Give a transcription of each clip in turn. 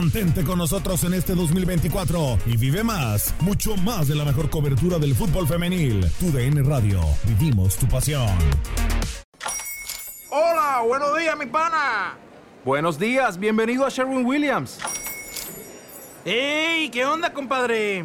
Mantente con nosotros en este 2024 y vive más, mucho más de la mejor cobertura del fútbol femenil. Tu DN Radio, vivimos tu pasión. Hola, buenos días, mi pana. Buenos días, bienvenido a Sherwin Williams. ¡Ey! ¿Qué onda, compadre?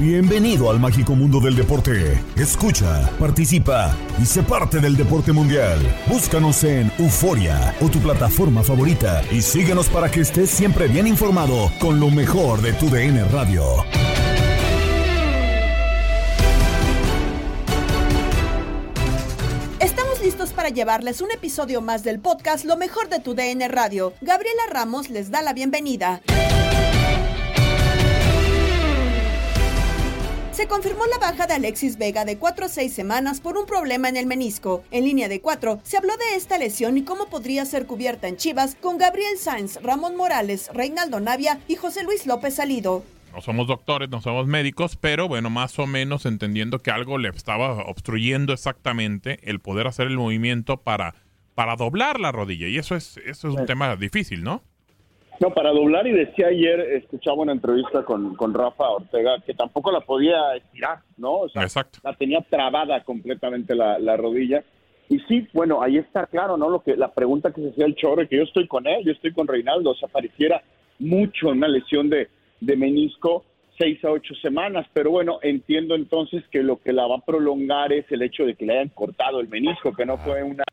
Bienvenido al mágico mundo del deporte. Escucha, participa y sé parte del deporte mundial. Búscanos en Euforia o tu plataforma favorita y síguenos para que estés siempre bien informado con lo mejor de tu DN Radio. Estamos listos para llevarles un episodio más del podcast Lo mejor de tu DN Radio. Gabriela Ramos les da la bienvenida. Se confirmó la baja de Alexis Vega de 4 a 6 semanas por un problema en el menisco. En línea de 4 se habló de esta lesión y cómo podría ser cubierta en Chivas con Gabriel Sainz, Ramón Morales, Reinaldo Navia y José Luis López Salido. No somos doctores, no somos médicos, pero bueno, más o menos entendiendo que algo le estaba obstruyendo exactamente el poder hacer el movimiento para, para doblar la rodilla. Y eso es, eso es un tema difícil, ¿no? No, para doblar, y decía ayer, escuchaba una entrevista con, con Rafa Ortega, que tampoco la podía estirar, ¿no? O sea, Exacto. La tenía trabada completamente la, la rodilla. Y sí, bueno, ahí está claro, ¿no? Lo que La pregunta que se hacía el Chorre, que yo estoy con él, yo estoy con Reinaldo, o sea, pareciera mucho una lesión de, de menisco, seis a ocho semanas, pero bueno, entiendo entonces que lo que la va a prolongar es el hecho de que le hayan cortado el menisco, que no fue una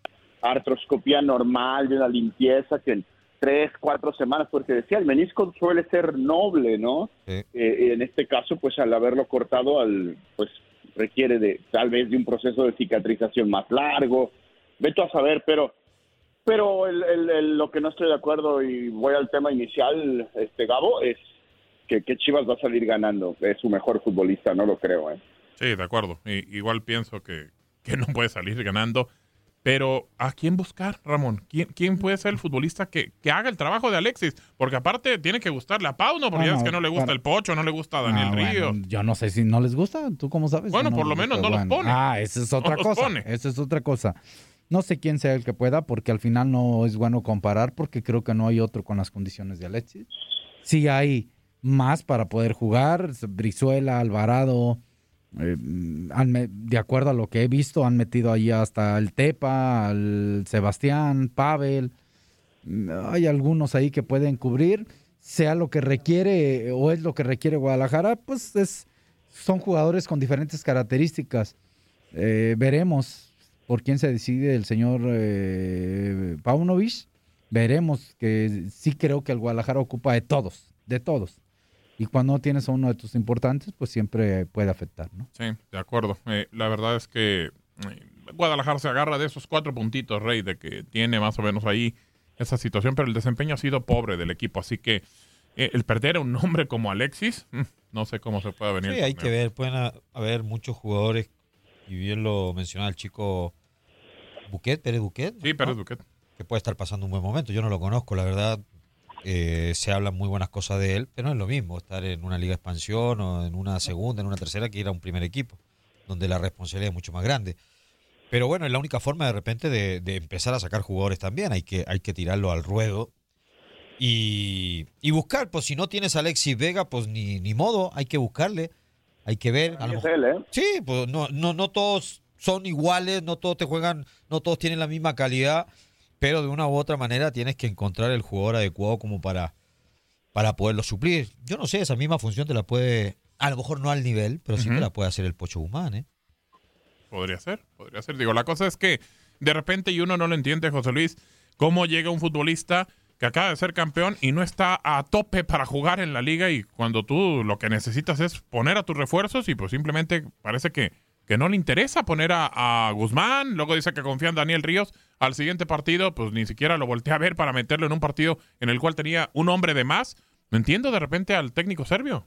artroscopía normal de una limpieza, que en tres, cuatro semanas, porque decía, el menisco suele ser noble, ¿no? Eh, en este caso, pues al haberlo cortado, al, pues requiere de tal vez de un proceso de cicatrización más largo, veto a saber, pero pero el, el- el- lo que no estoy de acuerdo y voy al tema inicial, este Gabo, es que, que Chivas va a salir ganando. Es su mejor futbolista, no lo creo. ¿eh? Sí, de acuerdo. I- igual pienso que, que no puede salir ganando. Pero, ¿a quién buscar, Ramón? ¿Quién, quién puede ser el futbolista que, que haga el trabajo de Alexis? Porque aparte tiene que gustarle a Pauno, porque Ah, ya es no, que no le gusta para- el Pocho, no le gusta a Daniel Ah, bueno, Ríos. yo no sé si no les gusta, ¿tú cómo sabes? Bueno, No por lo menos gusta, no los bueno. pone. Ah, esa es No otra los cosa. pone. Esa es otra cosa. No sé quién sea el que pueda, porque al final no es bueno comparar, porque creo que no hay otro con las condiciones de Alexis. Sí hay más para poder jugar, Brizuela, Alvarado, eh, de acuerdo a lo que he visto, han metido ahí hasta el Tepa, al Sebastián, Pavel. Hay algunos ahí que pueden cubrir, sea lo que requiere o es lo que requiere Guadalajara, pues es, son jugadores con diferentes características. Eh, veremos por quién se decide el señor eh, Paunovic. Veremos que sí creo que el Guadalajara ocupa de todos, de todos. Y cuando no tienes a uno de tus importantes, pues siempre puede afectar, ¿no? Sí, de acuerdo. Eh, la verdad es que eh, Guadalajara se agarra de esos cuatro puntitos, Rey, de que tiene más o menos ahí esa situación, pero el desempeño ha sido pobre del equipo, así que eh, el perder a un hombre como Alexis, mm, no sé cómo se puede venir. Sí, hay que ver, pueden ha- haber muchos jugadores, y bien lo mencionaba el chico Buquet, Pérez Buquet. Sí, Pérez Buquet. Que puede estar pasando un buen momento. Yo no lo conozco, la verdad. Eh, se hablan muy buenas cosas de él, pero no es lo mismo estar en una liga de expansión o en una segunda, en una tercera, que ir a un primer equipo, donde la responsabilidad es mucho más grande. Pero bueno, es la única forma de repente de, de empezar a sacar jugadores también. Hay que, hay que tirarlo al ruedo y, y buscar. Pues si no tienes a Alexis Vega, pues ni, ni modo, hay que buscarle. Hay que ver. a lo él, ¿eh? Sí, pues no, no, no todos son iguales, no todos te juegan, no todos tienen la misma calidad, pero de una u otra manera tienes que encontrar el jugador adecuado como para, para poderlo suplir. Yo no sé, esa misma función te la puede, a lo mejor no al nivel, pero sí te la puede hacer el Pocho Guzmán, ¿eh? Podría ser, podría ser. Digo, la cosa es que de repente y uno no lo entiende, José Luis, cómo llega un futbolista que acaba de ser campeón y no está a tope para jugar en la liga y cuando tú lo que necesitas es poner a tus refuerzos y pues simplemente parece que, que no le interesa poner a, a Guzmán, luego dice que confía en Daniel Ríos, al siguiente partido pues ni siquiera lo voltea a ver para meterlo en un partido en el cual tenía un hombre de más. No entiendo de repente al técnico serbio.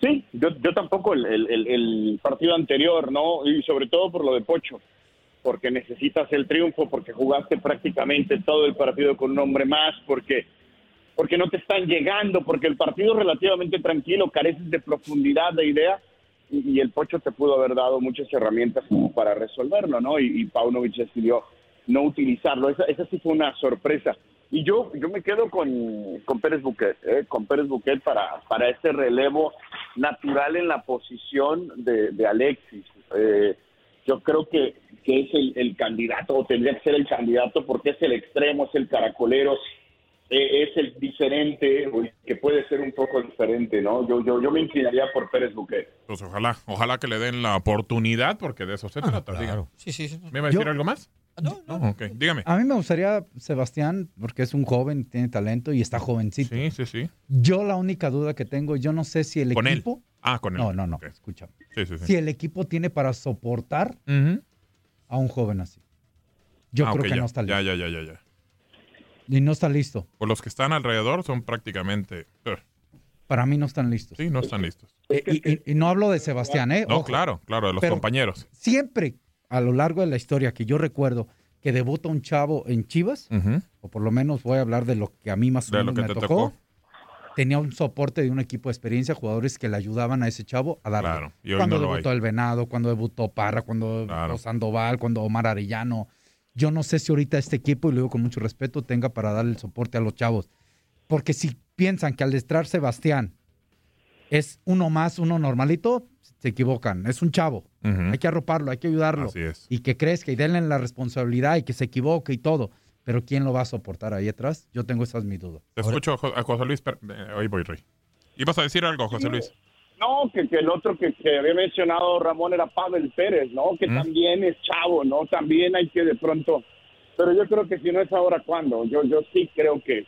Sí, yo, yo tampoco el, el- partido anterior, ¿no? Y sobre todo por lo de Pocho, porque necesitas el triunfo, porque jugaste prácticamente todo el partido con un hombre más, porque, porque no te están llegando, porque el partido es relativamente tranquilo, careces de profundidad de idea, y, el Pocho te pudo haber dado muchas herramientas como para resolverlo, ¿no? Y, y Paunovic decidió no utilizarlo. Esa, esa sí fue una sorpresa. Y yo, yo me quedo con, con Pérez Buquet, ¿eh? con Pérez Buquet para, para este relevo natural en la posición de, de Alexis. Eh, yo creo que, que es el, el candidato, o tendría que ser el candidato, porque es el extremo, es el caracolero, es el diferente, que puede ser un poco diferente, ¿no? Yo, yo, yo me inclinaría por Pérez Buquet. Pues ojalá, ojalá que le den la oportunidad porque de eso se trata. diga. Sí, sí, sí. ¿Me iba a decir Yo- algo más? No, ok, dígame. A mí me gustaría, Sebastián, porque es un joven, tiene talento y está jovencito. Sí, sí, sí. Yo la única duda que tengo, yo no sé si el Con él. equipo... Ah, con él. No, no, no, Ok. escucha. Sí, sí, sí. Si el equipo tiene para soportar a un joven así. Yo Ah, creo que ya, no está listo. Ya, ya, ya, ya, ya. Y no está listo. Pues los que están alrededor son prácticamente... eh, Para mí no están listos. Sí, no están listos. Eh, y, y- y no hablo de Sebastián, ¿eh? No, Ojo. claro, claro, de los Pero compañeros. Siempre, a lo largo de la historia que yo recuerdo que debuta un chavo en Chivas, o por lo menos voy a hablar de lo que a mí más o menos me tocó, tocó. tenía un soporte de un equipo de experiencia, jugadores que le ayudaban a ese chavo a darle. Claro, y hoy cuando no debutó el Venado, cuando debutó Parra, cuando debutó Sandoval, cuando Omar Arellano. Yo no sé si ahorita este equipo, y lo digo con mucho respeto, tenga para darle el soporte a los chavos. Porque si piensan que al entrar Sebastián es uno más, uno normalito, se equivocan. Es un chavo. Hay que arroparlo, hay que ayudarlo. Así es. Y que crezca y denle la responsabilidad y que se equivoque y todo. Pero ¿quién lo va a soportar ahí atrás? Yo tengo esa es mi duda. Te escucho, a José Luis. per- eh, Ahí voy, Rey. ¿Ibas a decir algo, José Luis? No, que, que el otro que, que había mencionado Ramón era Pavel Pérez, ¿no? Que ¿Mm? también es chavo, ¿no? También hay que de pronto... Pero yo creo que si no es ahora, ¿cuándo? Yo, yo sí creo que,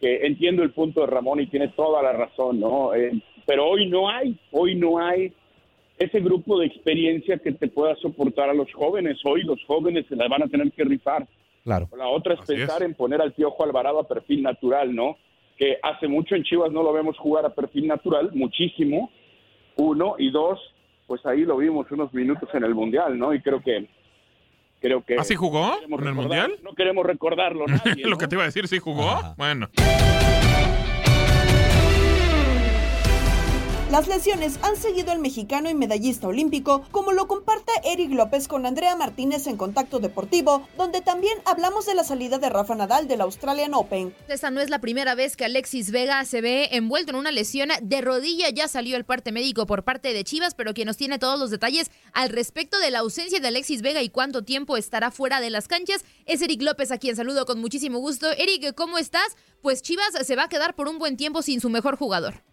que entiendo el punto de Ramón y tiene toda la razón, ¿no? Eh, pero hoy no hay, hoy no hay ese grupo de experiencia que te pueda soportar a los jóvenes. Hoy los jóvenes se la van a tener que rifar. Claro. La otra es Así pensar es. en poner al Piojo Alvarado a perfil natural, ¿no? Que hace mucho en Chivas no lo vemos jugar a perfil natural, muchísimo. Uno y dos, pues ahí lo vimos unos minutos en el mundial, ¿no? Y creo que creo que ¿Así jugó queremos en el Mundial? No queremos recordarlo nadie, Lo ¿no? que te iba a decir, ¿sí jugó? Bueno. Las lesiones han seguido al mexicano y medallista olímpico, como lo comparte Eric López con Andrea Martínez en Contacto Deportivo, donde también hablamos de la salida de Rafa Nadal del Australian Open. Esta no es la primera vez que Alexis Vega se ve envuelto en una lesión de rodilla. Ya salió el parte médico por parte de Chivas, pero quien nos tiene todos los detalles al respecto de la ausencia de Alexis Vega y cuánto tiempo estará fuera de las canchas es Eric López, a quien saludo con muchísimo gusto. Eric, ¿cómo estás? Pues Chivas se va a quedar por un buen tiempo sin su mejor jugador.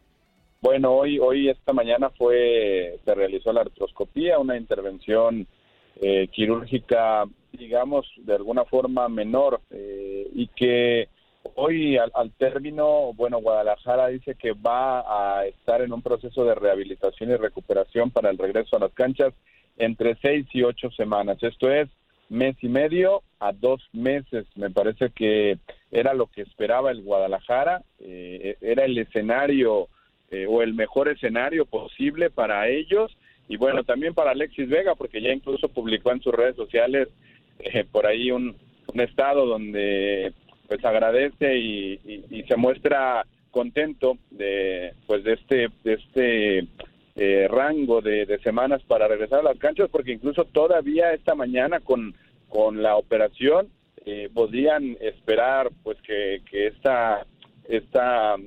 Bueno, hoy, hoy esta mañana fue, se realizó la artroscopía, una intervención eh, quirúrgica, digamos, de alguna forma menor, eh, y que hoy al, al término, bueno, Guadalajara dice que va a estar en un proceso de rehabilitación y recuperación para el regreso a las canchas entre seis y ocho semanas. Esto es mes y medio a dos meses. Me parece que era lo que esperaba el Guadalajara, eh, era el escenario eh, o el mejor escenario posible para ellos. Y bueno, también para Alexis Vega, porque ya incluso publicó en sus redes sociales eh, por ahí un, estado donde pues agradece y, se muestra contento de pues de este de este eh, rango de, de, semanas para regresar a las canchas porque incluso todavía esta mañana con con la operación eh, podían esperar pues que, que esta esta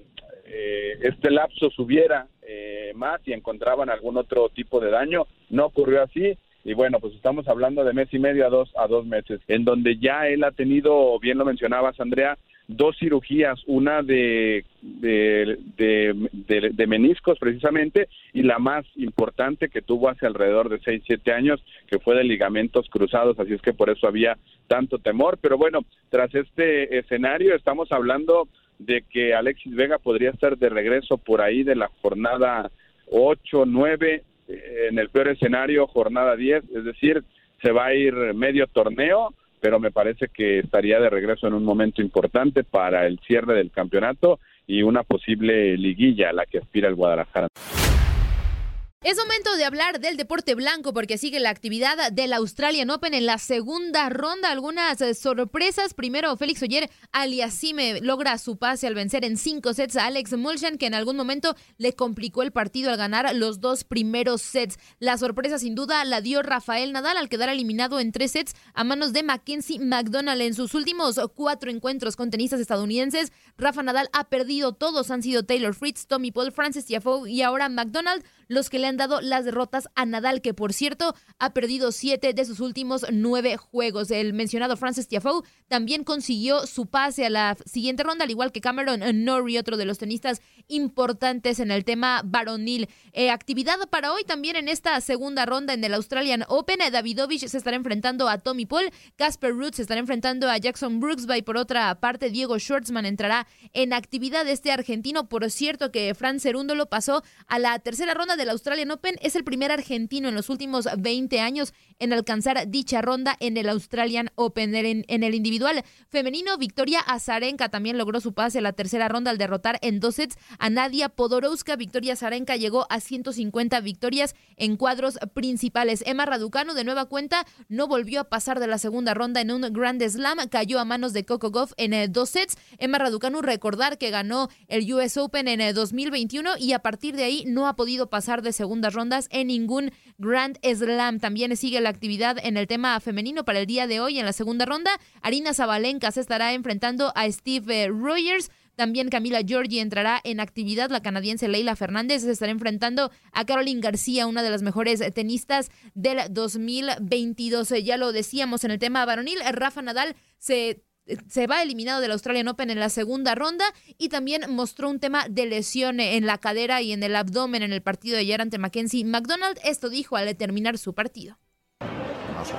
eh, este lapso subiera eh, más y encontraban algún otro tipo de daño. No ocurrió así y bueno, pues estamos hablando de mes y medio a dos, a dos meses, en donde ya él ha tenido, bien lo mencionabas, Andrea, dos cirugías, una de, de, de, de, de meniscos precisamente y la más importante que tuvo hace alrededor de seis, siete años, que fue de ligamentos cruzados, así es que por eso había tanto temor. Pero bueno, tras este escenario estamos hablando de que Alexis Vega podría estar de regreso por ahí de la jornada 8, 9, en el peor escenario, jornada 10, es decir, se va a ir medio torneo, pero me parece que estaría de regreso en un momento importante para el cierre del campeonato y una posible liguilla a la que aspira el Guadalajara. Es momento de hablar del deporte blanco porque sigue la actividad del Australian Open en la segunda ronda. Algunas eh, sorpresas. Primero, Félix Oyer Aliasime logra su pase al vencer en cinco sets a Alex Mulchan, que en algún momento le complicó el partido al ganar los dos primeros sets. La sorpresa, sin duda, la dio Rafael Nadal al quedar eliminado en tres sets a manos de Mackenzie McDonald. En sus últimos cuatro encuentros con tenistas estadounidenses, Rafa Nadal ha perdido todos. Han sido Taylor Fritz, Tommy Paul, Francis Tiafoe y ahora McDonald los que le han dado las derrotas a Nadal, que por cierto ha perdido siete de sus últimos nueve juegos. El mencionado Francis Tiafoe también consiguió su pase a la siguiente ronda, al igual que Cameron Norrie, otro de los tenistas importantes en el tema varonil. Eh, actividad para hoy también en esta segunda ronda en el Australian Open. Davidovich se estará enfrentando a Tommy Paul, Casper Ruud se estará enfrentando a Jackson Brooksby. Por otra parte, Diego Schwartzman entrará en actividad este argentino. Por cierto, que Fran Cerúndolo pasó a la tercera ronda del Australian Open. Es el primer argentino en los últimos 20 años en alcanzar dicha ronda en el Australian Open. En, el individual femenino, Victoria Azarenka también logró su pase a la tercera ronda al derrotar en dos sets a Nadia Podoroska. Victoria Azarenka llegó a 150 victorias en cuadros principales. Emma Raducanu, de nueva cuenta, no volvió a pasar de la segunda ronda en un Grand Slam. Cayó a manos de Coco Goff en eh, dos sets. Emma Raducanu, recordar que ganó el US Open en eh, 2021 y a partir de ahí no ha podido pasar de segundas rondas en ningún Grand Slam. También sigue la actividad en el tema femenino para el día de hoy en la segunda ronda. Arina Zabalenka se estará enfrentando a Steve Rogers. También Camila Giorgi entrará en actividad. La canadiense Leila Fernández se estará enfrentando a Caroline García, una de las mejores tenistas del 2022. Ya lo decíamos en el tema varonil. Rafa Nadal se se va eliminado del Australian Open en la segunda ronda y también mostró un tema de lesión en la cadera y en el abdomen en el partido de ayer ante Mackenzie McDonald. Esto dijo al terminar su partido. No sé,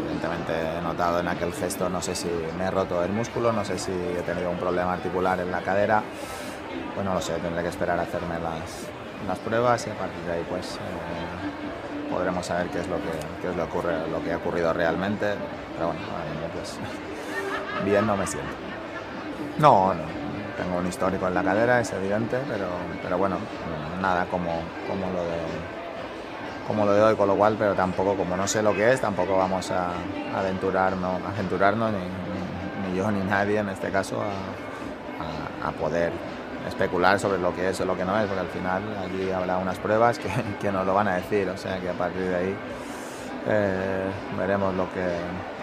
evidentemente he notado en aquel gesto, no sé si me he roto el músculo, no sé si he tenido un problema articular en la cadera, pues no lo sé, tendré que esperar a hacerme las, las pruebas y a partir de ahí pues eh, podremos saber qué es lo que, qué es lo, ocurre, lo que ha ocurrido realmente, pero bueno, pues bien no me siento. No, no, tengo un histórico en la cadera, es evidente, pero, pero bueno, nada como, como, lo de, como lo de hoy, con lo cual, pero tampoco, como no sé lo que es, tampoco vamos a, aventurarnos, aventurarnos ni, yo ni nadie en este caso a, a, a, poder especular sobre lo que es o lo que no es, porque al final allí habrá unas pruebas que, que nos lo van a decir, o sea que a partir de ahí eh, veremos lo que,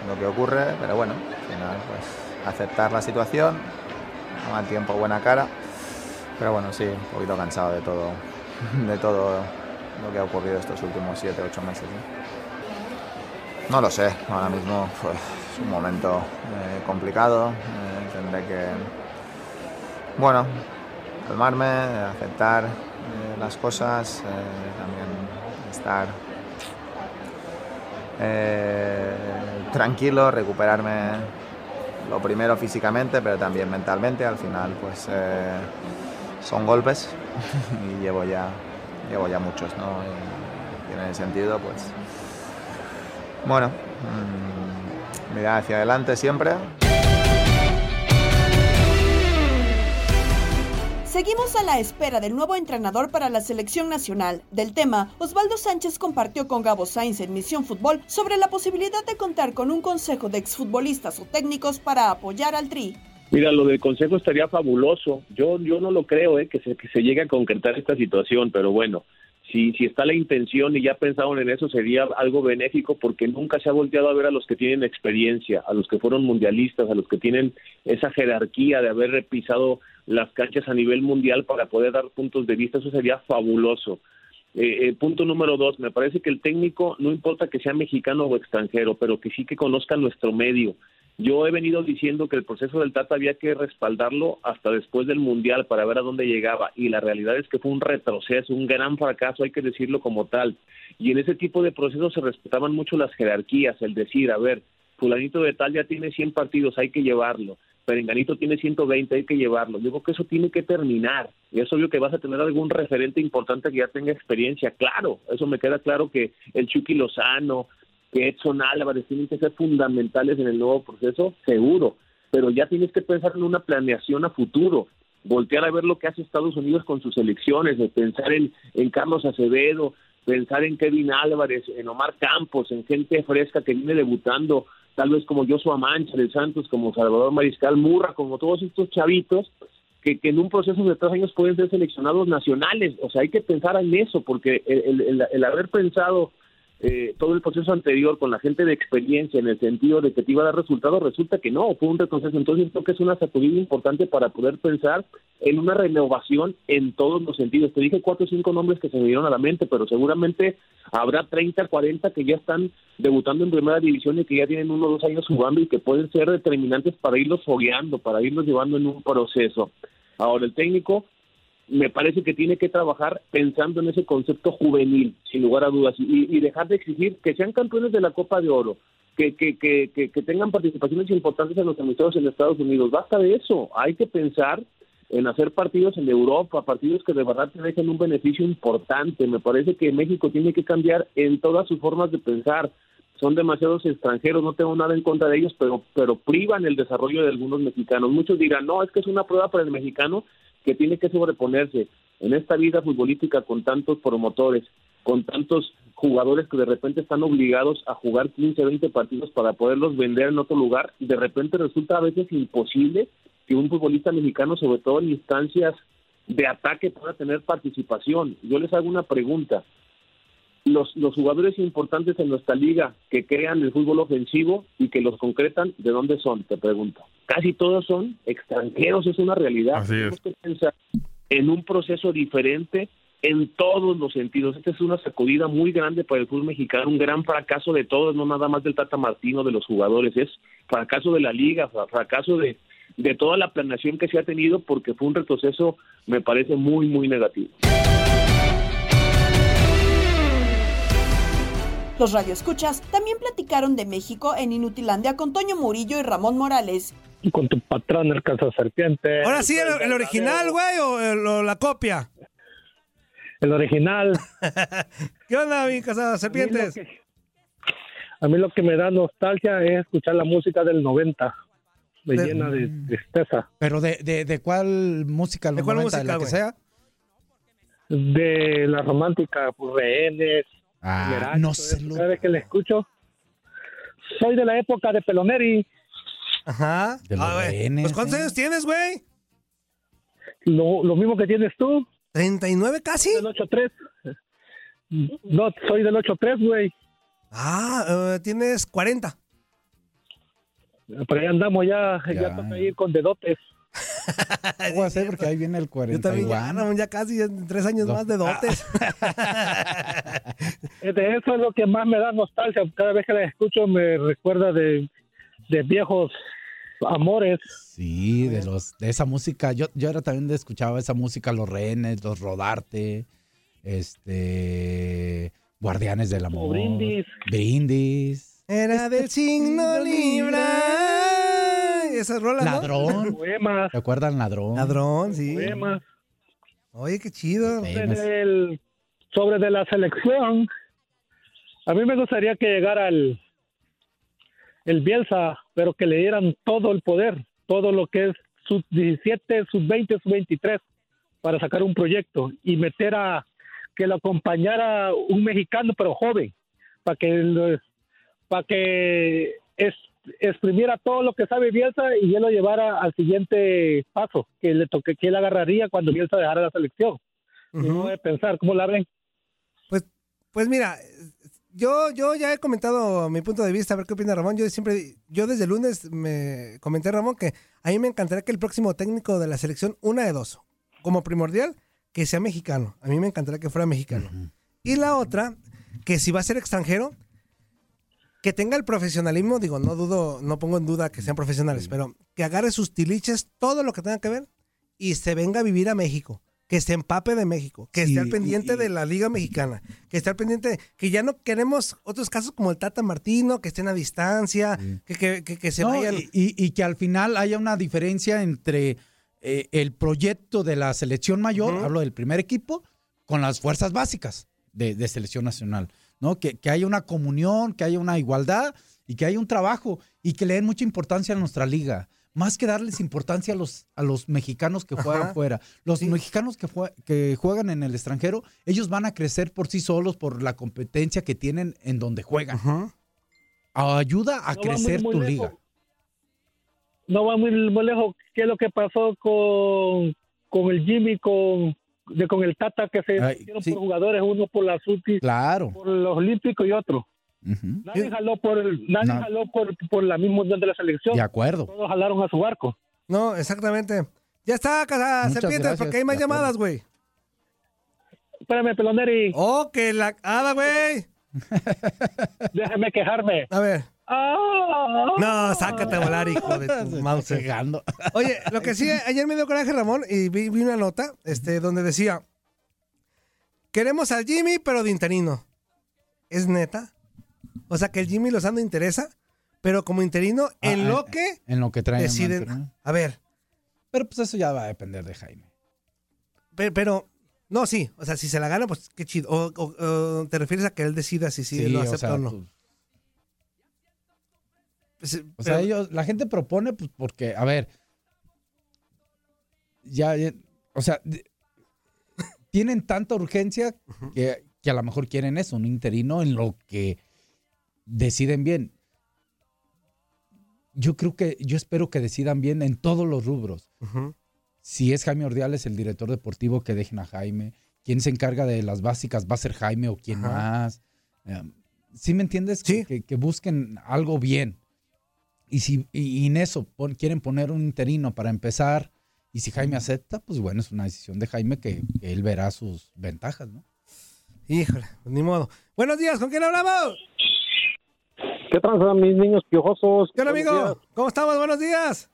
lo que ocurre, pero bueno, al final pues aceptar la situación, no tiempo, buena cara, pero bueno, sí, un poquito cansado de todo, de todo lo que ha ocurrido estos últimos 7, 8 meses. ¿no? lo sé, ahora mismo pues, es un momento eh, complicado, eh, tendré que, bueno, calmarme, aceptar eh, las cosas, también estar tranquilo, recuperarme lo primero físicamente, pero también mentalmente. Al final, pues eh, son golpes y llevo ya, llevo ya muchos, ¿no? Y, en ese sentido, pues, bueno, mmm, mirar hacia adelante siempre. Seguimos a la espera del nuevo entrenador para la selección nacional. Del tema, Osvaldo Sánchez compartió con Gabo Sainz en Misión Fútbol sobre la posibilidad de contar con un consejo de exfutbolistas o técnicos para apoyar al Tri. Mira, lo del consejo estaría fabuloso. Yo, yo no lo creo, eh, que se, que se llegue a concretar esta situación, pero bueno, si, si está la intención y ya pensaron en eso, sería algo benéfico porque nunca se ha volteado a ver a los que tienen experiencia, a los que fueron mundialistas, a los que tienen esa jerarquía de haber repisado las canchas a nivel mundial para poder dar puntos de vista. Eso sería fabuloso. Eh, eh, punto número dos, me parece que el técnico, no importa que sea mexicano o extranjero, pero que sí que conozca nuestro medio. Yo he venido diciendo que el proceso del Tata había que respaldarlo hasta después del Mundial para ver a dónde llegaba y la realidad es que fue un retroceso, un gran fracaso, hay que decirlo como tal. Y en ese tipo de procesos se respetaban mucho las jerarquías, el decir, a ver, fulanito de tal ya tiene 100 partidos, hay que llevarlo. Perenganito tiene 120, hay que llevarlo. Digo que eso tiene que terminar. Y es obvio que vas a tener algún referente importante que ya tenga experiencia. Claro, eso me queda claro que el Chucky Lozano, que Edson Álvarez tienen que ser fundamentales en el nuevo proceso, seguro. Pero ya tienes que pensar en una planeación a futuro. Voltear a ver lo que hace Estados Unidos con sus elecciones, de pensar en, en Carlos Acevedo, pensar en Kevin Álvarez, en Omar Campos, en gente fresca que viene debutando tal vez como Joshua Mancha de Santos, como Salvador Mariscal Murra, como todos estos chavitos, que, que, en un proceso de tres años pueden ser seleccionados nacionales. O sea, hay que pensar en eso, porque el, el, el haber pensado eh, todo el proceso anterior con la gente de experiencia en el sentido de que te iba a dar resultados, resulta que no, fue un retroceso. Entonces creo que es una sacudida importante para poder pensar en una renovación en todos los sentidos. Te dije cuatro o cinco nombres que se me dieron a la mente, pero seguramente habrá 30, 40 que ya están debutando en primera división y que ya tienen uno o dos años jugando y que pueden ser determinantes para irlos fogueando, para irlos llevando en un proceso. Ahora, el técnico me parece que tiene que trabajar pensando en ese concepto juvenil, sin lugar a dudas, y, dejar de exigir que sean campeones de la Copa de Oro, que, que, que, que, tengan participaciones importantes en los amistosos en Estados Unidos. Basta de eso, hay que pensar en hacer partidos en Europa, partidos que de verdad te dejen un beneficio importante. Me parece que México tiene que cambiar en todas sus formas de pensar. Son demasiados extranjeros, no tengo nada en contra de ellos, pero, pero privan el desarrollo de algunos mexicanos. Muchos dirán, no, es que es una prueba para el mexicano que tiene que sobreponerse en esta vida futbolística con tantos promotores, con tantos jugadores que de repente están obligados a jugar 15, 20 partidos para poderlos vender en otro lugar de repente resulta a veces imposible que un futbolista mexicano, sobre todo en instancias de ataque, pueda tener participación. Yo les hago una pregunta. Los, los jugadores importantes en nuestra liga que crean el fútbol ofensivo y que los concretan, ¿de dónde son? Te pregunto casi todos son extranjeros, es una realidad. Tenemos que pensar en un proceso diferente en todos los sentidos. Esta es una sacudida muy grande para el fútbol mexicano, un gran fracaso de todos, no nada más del Tata Martino, de los jugadores, es fracaso de la liga, fracaso de, de toda la planeación que se ha tenido porque fue un retroceso, me parece, muy, muy negativo. Los radioescuchas también platicaron de México en Inutilandia con Toño Murillo y Ramón Morales. Con tu patrón, el caso serpiente. Ahora sí, el, original, güey, o, la copia. El original. ¿Qué onda, mi casa serpientes? A mí, lo que me da nostalgia es escuchar la música del 90. Me llena de tristeza. ¿Pero de, de, cuál música? ¿De cuál música, la que sea? De la romántica, pues, rehenes, Ah, no sé. Cada vez que le escucho, soy de la época de Peloneri. Ajá. De los pues, ¿Cuántos años tienes, güey? Lo, lo, mismo que tienes tú. ¿39 casi? Del 8-3. No, soy del 8-3, güey. Ah, uh, tienes 40. Pero ahí andamos ya, ya, ya toca ir con dedotes. ¿Cómo ser? Porque ahí viene el 40. Yo también ya, ya casi tres años más de dotes. de eso es lo que más me da nostalgia. Cada vez que la escucho me recuerda de, de viejos amores. Sí, de los de esa música. Yo, yo era también de escuchaba esa música, los rehenes, los rodarte, este Guardianes del Amor. brindis. Brindis. Era del signo Libra esas rolas, Ladrón. Poemas. ¿Te acuerdan Ladrón? Ladrón, sí. Poemas. Oye, qué chido. Sobre, el, sobre de la selección, a mí me gustaría que llegara el, el Bielsa, pero que le dieran todo el poder, todo lo que es sub 17, sub 20, sub 23, para sacar un proyecto y meter a que lo acompañara un mexicano pero joven para que para que es, exprimiera todo lo que sabe Bielsa y él lo llevara al siguiente paso que le toque que él agarraría cuando Bielsa dejara la selección. Y no de pensar cómo la ven. Pues mira, yo, yo ya he comentado mi punto de vista, a ver qué opina Ramón. Yo siempre, yo desde el lunes me comenté, Ramón, que a mí me encantaría que el próximo técnico de la selección, una de dos, como primordial, que sea mexicano. A mí me encantaría que fuera mexicano. Y la otra, que si va a ser extranjero, que tenga el profesionalismo, digo, no dudo, no pongo en duda que sean profesionales, pero que agarre sus tiliches, todo lo que tenga que ver, y se venga a vivir a México. Que se empape de México, que esté al pendiente de la Liga Mexicana, que esté al pendiente, que ya no queremos otros casos como el Tata Martino, que estén a distancia, que, que, que- que se No, vayan. y, y- y que al final haya una diferencia entre eh, el proyecto de la selección mayor, hablo del primer equipo, con las fuerzas básicas de, de selección nacional, ¿no? Que, que haya una comunión, que haya una igualdad y que haya un trabajo y que le den mucha importancia a nuestra liga. Más que darles importancia a los, a los mexicanos que juegan Ajá. fuera. Los mexicanos que, jue- que juegan en el extranjero, ellos van a crecer por sí solos por la competencia que tienen en donde juegan. Ayuda a No va muy, crecer muy tu lejos. liga. no va muy, muy lejos. ¿Qué es lo que pasó con, con el Jimmy, con, de, con el Tata, que se Ay, hicieron sí. por jugadores, uno por la Suti, Claro. por los Olímpicos y otro? Nadie jaló por el- nadie No. jaló por, por la misma unión de la selección. De acuerdo. Todos jalaron a su barco. No, exactamente. Ya está, casa Muchas serpientes, gracias, porque hay más llamadas, güey. Espérame, peloneri. Oh, que la... ¡Ada, güey! Déjame quejarme. A ver. Ah. No, sácate a volar, hijo de tu mouse. Oye, lo que sí, ayer me dio coraje Ramón y vi, vi una nota este, donde decía, queremos al Jimmy, pero de interino. ¿Es neta? O sea, que el Jimmy Lozano interesa, pero como interino, en Ah, lo eh, que En lo que traen. deciden... ¿no? A ver, Pero pues eso ya va a depender de Jaime. pero, pero- no, sí, o sea, si se la gana, pues qué chido. O, o- o te refieres a que él decida si sí, Sí, lo o acepta sea, o no. pues, O sea, ellos, la gente propone, pues porque, a ver, ya, ya- o sea, tienen tanta urgencia que, que a lo mejor quieren eso, un interino en lo que deciden bien. Yo creo que, yo espero que decidan bien en todos los rubros. Si es Jaime Ordiales el director deportivo, que dejen a Jaime. ¿Quién se encarga de las básicas? ¿Va a ser Jaime o quién Ajá. más? Eh, ¿Sí me entiendes? Que busquen algo bien. Y si y, en eso pon- quieren poner un interino para empezar, y si Jaime acepta, pues bueno, es una decisión de Jaime que, que él verá sus ventajas, ¿no? Híjole, pues ni modo. Buenos días, ¿con quién hablamos? ¿Qué tranza, mis niños piojosos? ¿Qué amigo? días. ¿Cómo estamos? Buenos días.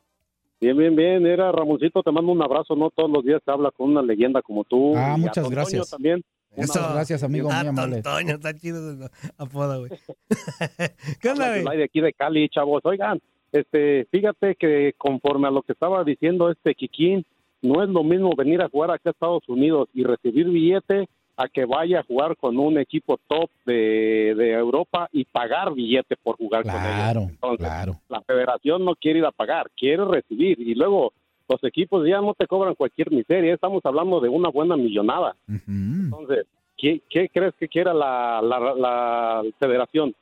Bien, bien, bien. Era Ramoncito, te mando un abrazo, ¿no? Todos los días te habla con una leyenda como tú. Ah, Y muchas gracias. también. Muchas gracias, amigo, Ah, Toño, está chido ese apodo, güey. ¿Qué onda, güey? De aquí de Cali, chavos. Oigan, este, fíjate que conforme a lo que estaba diciendo este Kikín, no es lo mismo venir a jugar acá a Estados Unidos y recibir billete a que vaya a jugar con un equipo top de, de Europa y pagar billete por jugar con ellos. Claro, Entonces, claro. la federación no quiere ir a pagar, quiere recibir y luego los equipos ya no te cobran cualquier miseria, estamos hablando de una buena millonada. Entonces, ¿qué, qué crees que quiera la, la, la federación?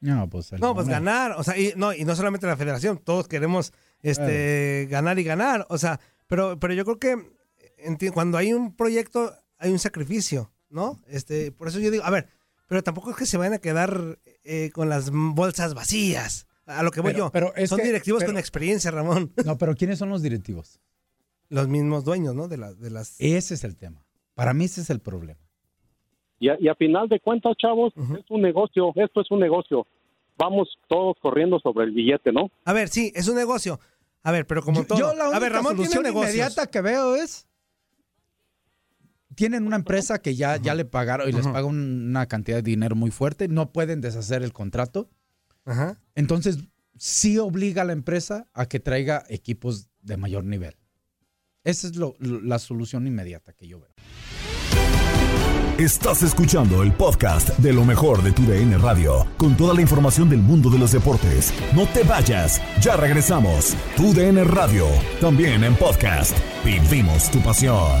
No, pues, el No, pues ganar, o sea, y no, y no solamente la federación, todos queremos este ganar y ganar, o sea, pero pero yo creo que cuando hay un proyecto hay un sacrificio, ¿no? Este, por eso yo digo, a ver, pero tampoco es que se vayan a quedar eh, con las bolsas vacías. A lo que voy Pero- yo. pero es Son que- directivos pero- con experiencia, Ramón. No, pero ¿quiénes son los directivos? Los mismos dueños, ¿no? De, la- de las... Ese es el tema. Para mí ese es el problema. Y a, y a final de cuentas, chavos, es un negocio, esto es un negocio. Vamos todos corriendo sobre el billete, ¿no? A ver, sí, es un negocio. A ver, pero como todo. Yo la única a ver, Ramón solución inmediata que veo es tienen una empresa que ya, ya le pagaron y les paga un- una cantidad de dinero muy fuerte, no pueden deshacer el contrato. Ajá. Entonces, sí obliga a la empresa a que traiga equipos de mayor nivel. Esa es lo- lo- la solución inmediata que yo veo. Estás escuchando el podcast de lo mejor de tu DN Radio, con toda la información del mundo de los deportes. No te vayas, ya regresamos. Tu DN Radio, también en podcast. Vivimos tu pasión.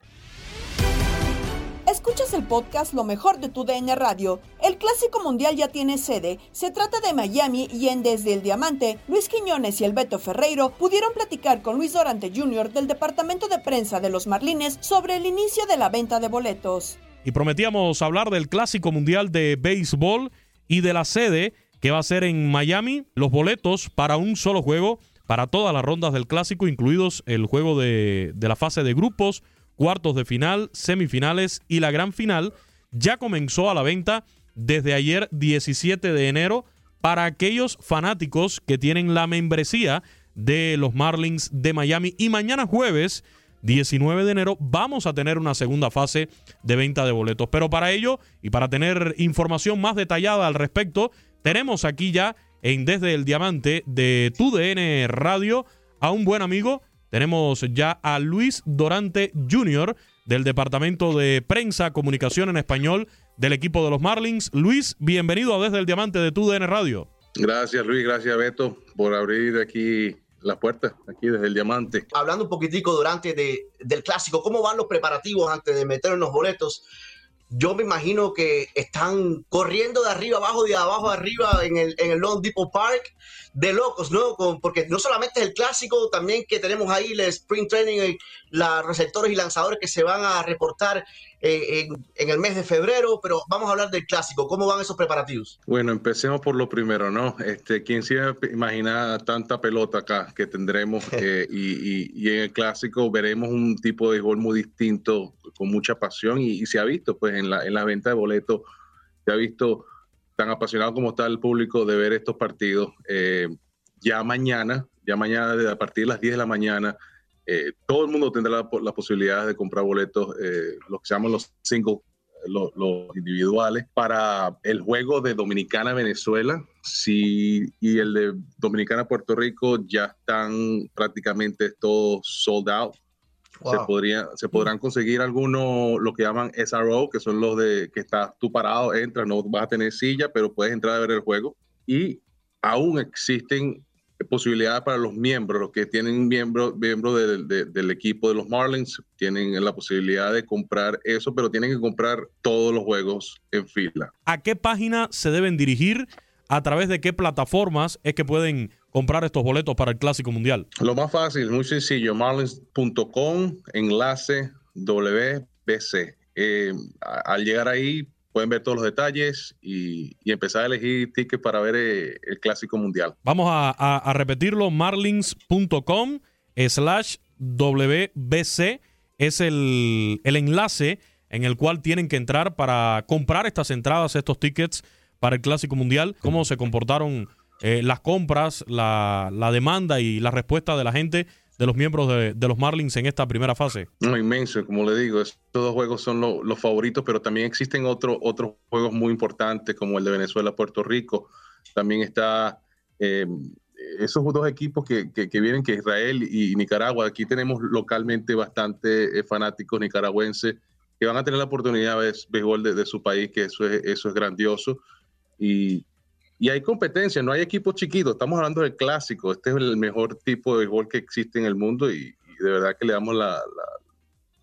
Escuchas el podcast Lo mejor de tu DN Radio. El Clásico Mundial ya tiene sede. Se trata de Miami y en Desde el Diamante, Luis Quiñones y el Beto Ferreiro pudieron platicar con Luis Dorante Jr. del Departamento de Prensa de los Marlines sobre el inicio de la venta de boletos. Y prometíamos hablar del Clásico Mundial de Béisbol y de la sede que va a ser en Miami. Los boletos para un solo juego, para todas las rondas del Clásico, incluidos el juego de, de la fase de grupos cuartos de final, semifinales y la gran final, ya comenzó a la venta desde ayer 17 de enero para aquellos fanáticos que tienen la membresía de los Marlins de Miami. Y mañana jueves 19 de enero vamos a tener una segunda fase de venta de boletos. Pero para ello y para tener información más detallada al respecto, tenemos aquí ya en Desde el Diamante de TUDN Radio a un buen amigo tenemos ya a Luis Dorante Jr. del Departamento de Prensa, Comunicación en Español del equipo de los Marlins. Luis, bienvenido a Desde el Diamante de TUDN Radio. Gracias Luis, gracias Beto por abrir aquí las puertas, aquí desde el Diamante. Hablando un poquitico durante de, del clásico, ¿cómo van los preparativos antes de meter en los boletos? yo me imagino que están corriendo de arriba abajo, de abajo arriba en el, en el Long Depot Park, de locos, ¿no? porque no solamente es el clásico, también que tenemos ahí el Spring Training, los receptores y lanzadores que se van a reportar eh, en, en, el mes de febrero, pero vamos a hablar del clásico. ¿Cómo van esos preparativos? Bueno, empecemos por lo primero, ¿no? Este, ¿Quién se imagina tanta pelota acá que tendremos? Eh, y, y, y, en el clásico veremos un tipo de gol muy distinto, con mucha pasión, y, y se ha visto, pues, en la, en la venta de boletos, se ha visto tan apasionado como está el público de ver estos partidos. Eh, ya mañana, ya mañana, a partir de las 10 de la mañana, eh, todo el mundo tendrá la, la posibilidad de comprar boletos, eh, los que se llaman los cinco, los, los, individuales, para el juego de Dominicana-Venezuela sí, y el de Dominicana-Puerto Rico ya están prácticamente todos sold out. Wow. Se, podría, se podrán conseguir algunos, lo que llaman SRO, que son los de que estás tú parado, entras, no vas a tener silla, pero puedes entrar a ver el juego. Y aún existen posibilidades para los miembros, los que tienen miembros miembro del, de, del equipo de los Marlins, tienen la posibilidad de comprar eso, pero tienen que comprar todos los juegos en fila. ¿A qué página se deben dirigir? ¿A través de qué plataformas es que pueden comprar estos boletos para el Clásico Mundial? Lo más fácil, muy sencillo, marlins.com, enlace WBC. Eh, al llegar ahí pueden ver todos los detalles y, y empezar a elegir tickets para ver eh, el Clásico Mundial. Vamos a, a, a repetirlo, marlins.com slash WBC es el, el enlace en el cual tienen que entrar para comprar estas entradas, estos tickets para el Clásico Mundial. ¿Cómo se comportaron eh, las compras, la, la, demanda y la respuesta de la gente, de los miembros de, de los Marlins en esta primera fase? No, inmenso, como le digo, estos dos juegos son lo, los favoritos, pero también existen otro, otros juegos muy importantes como el de Venezuela-Puerto Rico. También está eh, esos dos equipos que, que, que, vienen, que Israel y Nicaragua. Aquí tenemos localmente bastante eh, fanáticos nicaragüenses que van a tener la oportunidad de ver béisbol de, de, su país, que eso es, eso es grandioso. Y, y, hay competencia, no hay equipos chiquitos, estamos hablando del clásico, este es el mejor tipo de béisbol que existe en el mundo y, de verdad que le damos la, la,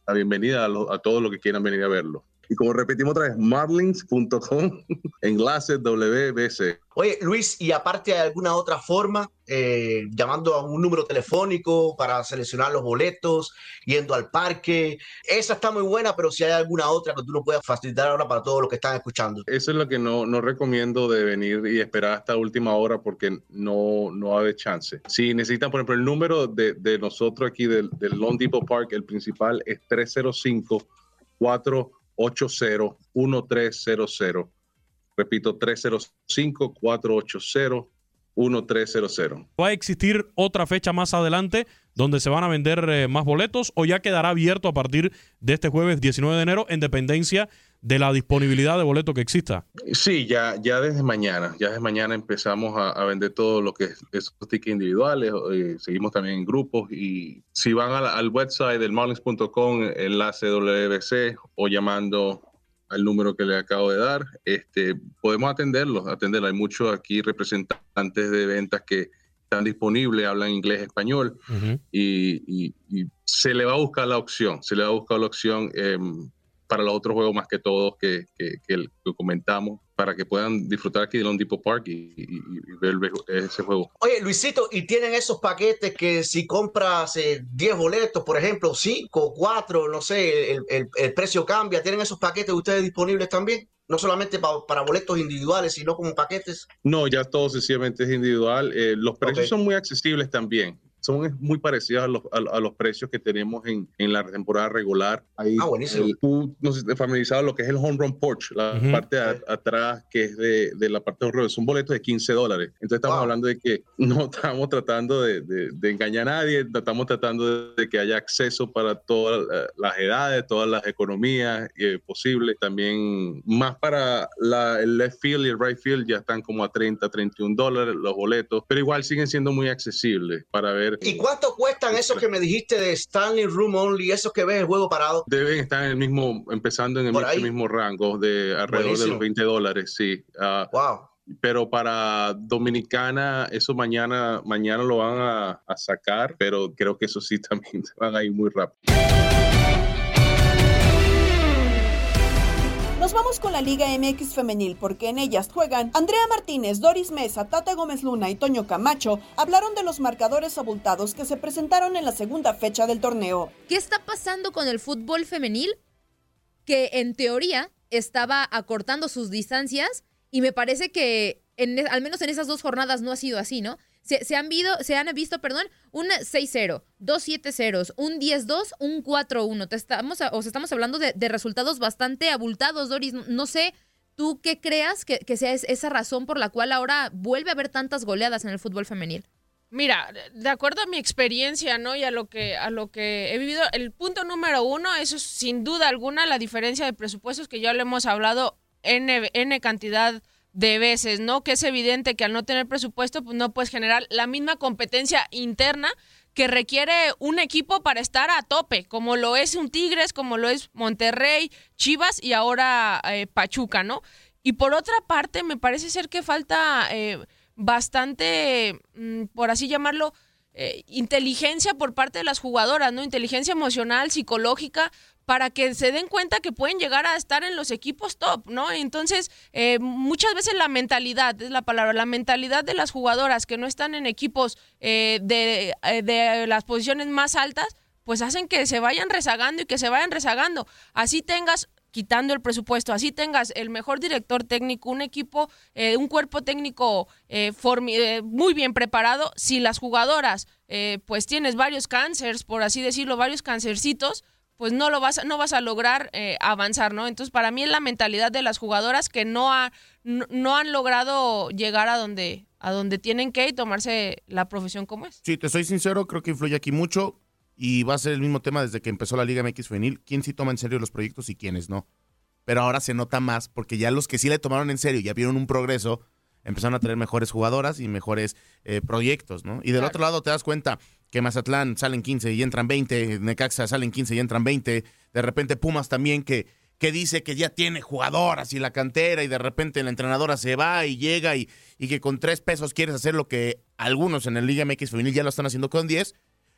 la bienvenida a, lo, a, todos los que quieran venir a verlo. Y como repetimos otra vez, marlins.com, enlace WBC. Oye, Luis, y aparte de alguna otra forma, eh, llamando a un número telefónico para seleccionar los boletos, yendo al parque, esa está muy buena, pero si hay alguna otra que tú nos puedas facilitar ahora para todos los que están escuchando. Eso es lo que no, no recomiendo de venir y esperar hasta última hora porque no, no haber chance. Si necesitan, por ejemplo, el número de, de nosotros aquí del, del Lone Depot Park, el principal es 305 480 1300. Repito, 305-480-1300. ¿Va a existir otra fecha más adelante donde se van a vender eh, más boletos o ya quedará abierto a partir de este jueves 19 de enero en dependencia de la disponibilidad de boleto que exista? Sí, ya, ya desde mañana, ya desde mañana empezamos a, a vender todo lo que es esos tickets individuales, eh, seguimos también en grupos y si van al, al website del marlins.com, enlace WBC o llamando al número que le acabo de dar, este, podemos atenderlos, atenderlos. Hay muchos aquí representantes de ventas que están disponibles, hablan inglés, español, y, y- y se le va a buscar la opción, se le va a buscar la opción em, para los otros juegos más que todos que, que, que comentamos, para que puedan disfrutar aquí de Lone Depot Park y, y- y ver ese juego. Oye, Luisito, y tienen esos paquetes que si compras eh, 10 boletos, por ejemplo, 5, 4, no sé, el, el- el precio cambia. ¿Tienen esos paquetes ustedes disponibles también? No solamente pa- para boletos individuales, sino como paquetes. No, ya todo sencillamente es individual. Eh, los precios son muy accesibles también. Son es- muy parecidos a los, a, a los precios que tenemos en, en la temporada regular. Ahí, Ah, buenísimo. el- tú no sé familiarizado lo que es el home run porch, la parte de atrás que es de, de la parte de. Son boletos de 15 dólares. Entonces estamos hablando de que no estamos tratando de, de- de engañar a nadie, estamos tratando de, de que haya acceso para todas eh, las edades, todas las economías eh, posibles. También más para la- el left field y el right field ya están como a 30, 31 dólares los boletos, pero igual siguen siendo muy accesibles para ver. ¿Y cuánto cuestan esos que me dijiste de Stanley Room Only, esos que ves el juego parado? Deben estar en el mismo, empezando en el mismo, rango de alrededor de los 20 dólares, sí. Ah, Pero para Dominicana, eso mañana, mañana lo van a, a sacar, pero creo que eso sí también van a ir muy rápido. Nos vamos con la Liga MX femenil porque en ellas juegan Andrea Martínez, Doris Mesa, Tata Gómez Luna y Toño Camacho. Hablaron de los marcadores abultados que se presentaron en la segunda fecha del torneo. ¿Qué está pasando con el fútbol femenil? Que en teoría estaba acortando sus distancias y me parece que en, al menos en esas dos jornadas no ha sido así, ¿no? Se, se han, visto, se han visto, perdón, un 6-0, dos 7-0, un 10-2, un 4-1. Te Estamos, o estamos hablando de, resultados bastante abultados, Doris. No sé, ¿tú qué creas que, sea es- esa razón por la cual ahora vuelve a haber tantas goleadas en el fútbol femenil? Mira, de acuerdo a mi experiencia, ¿no? Y a lo que a lo que he vivido, el punto número uno, eso es sin duda alguna la diferencia de presupuestos que ya lo hemos hablado n, n cantidad de veces, ¿no? Que es evidente que al no tener presupuesto, pues no puedes generar la misma competencia interna que requiere un equipo para estar a tope, como lo es un Tigres, como lo es Monterrey, Chivas y ahora eh, Pachuca, ¿no? Y por otra parte, me parece ser que falta eh, bastante, mm, por así llamarlo, eh, inteligencia por parte de las jugadoras, ¿no? Inteligencia emocional, psicológica, para que se den cuenta que pueden llegar a estar en los equipos top, ¿no? Entonces, eh, muchas veces la mentalidad, es la palabra, la mentalidad de las jugadoras que no están en equipos eh, de, eh, de las posiciones más altas, pues hacen que se vayan rezagando y que se vayan rezagando. Así tengas quitando el presupuesto, así tengas el mejor director técnico, un equipo, eh, un cuerpo técnico muy bien preparado, si las jugadoras, pues tienes varios cánceres, por así decirlo, varios cancercitos, pues no lo vas, a- no vas a lograr eh, avanzar, ¿no? Entonces, para mí es la mentalidad de las jugadoras que no, ha- no, no han logrado llegar a donde, a donde tienen que y tomarse la profesión como es. Sí, te soy sincero, creo que influye aquí mucho y va a ser el mismo tema desde que empezó la Liga MX Femenil, quién sí toma en serio los proyectos y quiénes no. Pero ahora se nota más porque ya los que sí le tomaron en serio, ya vieron un progreso, empezaron a tener mejores jugadoras y mejores eh, proyectos, ¿no? Y del otro lado te das cuenta que Mazatlán salen 15 y entran 20, Necaxa salen 15 y entran 20, de repente Pumas también que, que dice que ya tiene jugadoras y la cantera y de repente la entrenadora se va y llega y, y que con tres pesos quieres hacer lo que algunos en la Liga MX Femenil ya lo están haciendo con 10,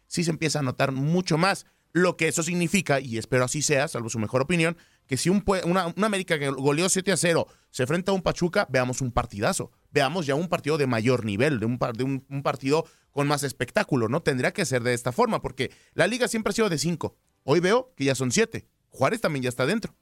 sí se empieza a notar mucho más. Lo que eso significa, y espero así sea, salvo su mejor opinión, que si un, una, una América que goleó 7 a 0 se enfrenta a un Pachuca, veamos un partidazo. Veamos ya un partido de mayor nivel, de un, par- de un, partido con más espectáculo, ¿no? Tendría que ser de esta forma, porque la liga siempre ha sido de 5. Hoy veo que ya son 7. Juárez también ya está dentro.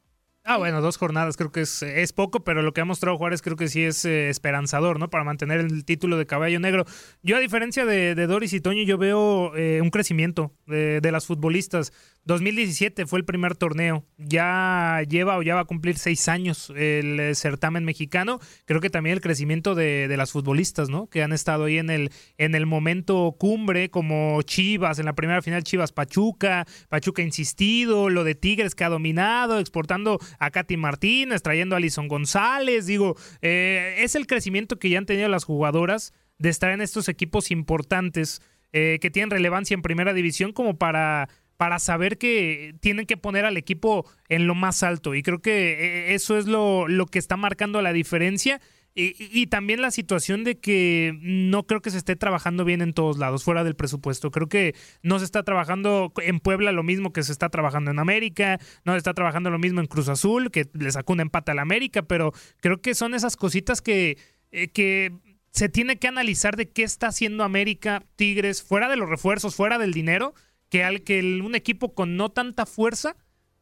Ah, bueno, dos jornadas creo que es, es poco, pero lo que ha mostrado Juárez creo que sí es eh, esperanzador, ¿no? Para mantener el título de caballo negro. Yo, a diferencia de, de Doris y Toño, yo veo eh, un crecimiento de, de las futbolistas. 2017 fue el primer torneo. Ya lleva o ya va a cumplir seis años el eh, certamen mexicano. Creo que también el crecimiento de, las futbolistas, ¿no? Que han estado ahí en el, en el momento cumbre, como Chivas, en la primera final Chivas Pachuca, Pachuca insistido, lo de Tigres que ha dominado, exportando a Katy Martínez, trayendo a Alison González. Digo, eh, es el crecimiento que ya han tenido las jugadoras de estar en estos equipos importantes eh, que tienen relevancia en primera división como para para saber que tienen que poner al equipo en lo más alto. Y creo que eh, eso es lo, lo que está marcando la diferencia. Y, también la situación de que no creo que se esté trabajando bien en todos lados, fuera del presupuesto. Creo que no se está trabajando en Puebla lo mismo que se está trabajando en América, no se está trabajando lo mismo en Cruz Azul, que le sacó un empate al América, pero creo que son esas cositas que, eh, que se tiene que analizar de qué está haciendo América, Tigres, fuera de los refuerzos, fuera del dinero, que al que un equipo con no tanta fuerza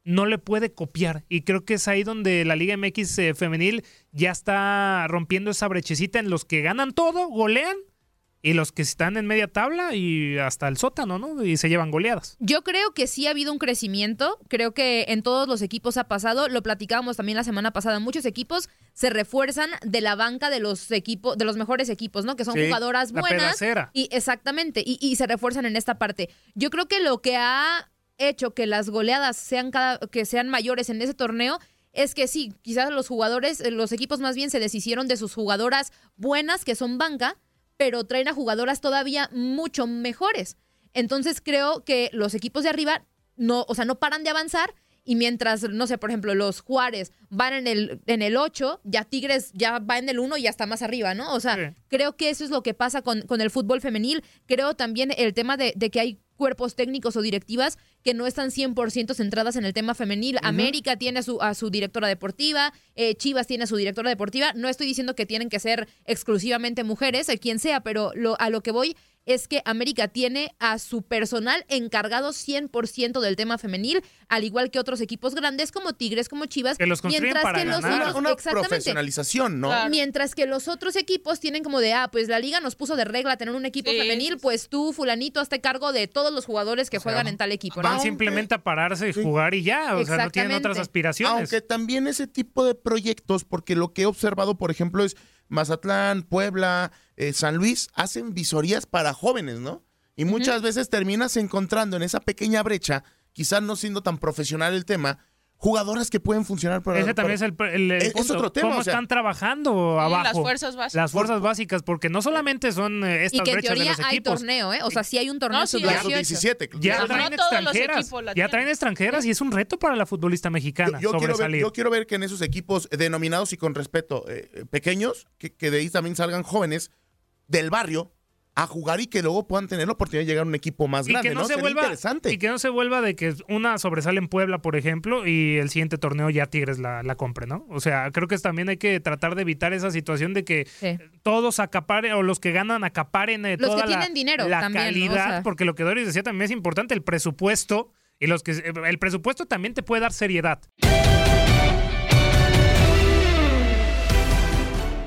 no le puede copiar. Y creo que es ahí donde la Liga MX eh, femenil ya está rompiendo esa brechecita en los que ganan todo, golean, y los que están en media tabla y hasta el sótano, ¿no? Y se llevan goleadas. Yo creo que sí ha habido un crecimiento, creo que en todos los equipos ha pasado, lo platicábamos también la semana pasada, muchos equipos se refuerzan de la banca de los equipos, de los mejores equipos, ¿no? Que son Sí, jugadoras la buenas. pedacera. Y exactamente, y, y se refuerzan en esta parte. Yo creo que lo que ha hecho que las goleadas sean cada, que sean mayores en ese torneo es que sí, quizás los jugadores, los equipos más bien se deshicieron de sus jugadoras buenas, que son banca, pero traen a jugadoras todavía mucho mejores. Entonces creo que los equipos de arriba no, o sea, no paran de avanzar y mientras, no sé, por ejemplo, los Juárez van en el, en el 8, ya Tigres ya va en el 1 y ya está más arriba, ¿no? O sea, creo que eso es lo que pasa con, con el fútbol femenil. Creo también el tema de, de que hay cuerpos técnicos o directivas que no están 100% centradas en el tema femenil. América tiene a su, a su directora deportiva, eh, Chivas tiene a su directora deportiva. No estoy diciendo que tienen que ser exclusivamente mujeres, eh, quien sea, pero lo, a lo que voy es que América tiene a su personal encargado 100% del tema femenil, al igual que otros equipos grandes como Tigres, como Chivas, Que los mientras para que los otros Una exactamente. profesionalización, ¿no? Claro. Mientras que los otros equipos tienen como de, ah, pues la liga nos puso de regla tener un equipo femenil, pues tú, fulanito, hazte cargo de todos los jugadores que juegan en tal equipo, ¿no? Van simplemente a pararse y jugar y ya, o sea, no tienen otras aspiraciones. Aunque también ese tipo de proyectos, porque lo que he observado, por ejemplo, es Mazatlán, Puebla, eh, San Luis, hacen visorías para jóvenes, ¿no? Y muchas veces terminas encontrando en esa pequeña brecha, quizás no siendo tan profesional el tema, jugadoras que pueden funcionar para... Ese también es el, el- el Es- otro tema, ¿Cómo o sea- están trabajando abajo? las fuerzas básicas. Las fuerzas básicas, porque no solamente son eh, Y estas que en brechas de teoría los hay equipos. torneo, ¿eh? O sea, sí hay un torneo No, sí, sub-18. hay. Ya No traen todos los extranjeras. Ya traen extranjeras y es un reto para la futbolista mexicana Yo quiero, ver, sobresalir. yo quiero ver que en esos equipos denominados y con respeto eh, eh, pequeños, que, que de ahí también salgan jóvenes del barrio a jugar y que luego puedan tener la oportunidad de llegar a un equipo más y grande, que no, ¿no? se Sería vuelva interesante. y que no se vuelva de que una sobresale en Puebla por ejemplo y el siguiente torneo ya Tigres la, la compre no o sea creo que también hay que tratar de evitar esa situación de que todos acaparen o los que ganan acaparen eh, Los que la- tienen dinero la también, ¿no? O calidad sea. porque lo que Doris decía también es importante el presupuesto y los que el presupuesto también te puede dar seriedad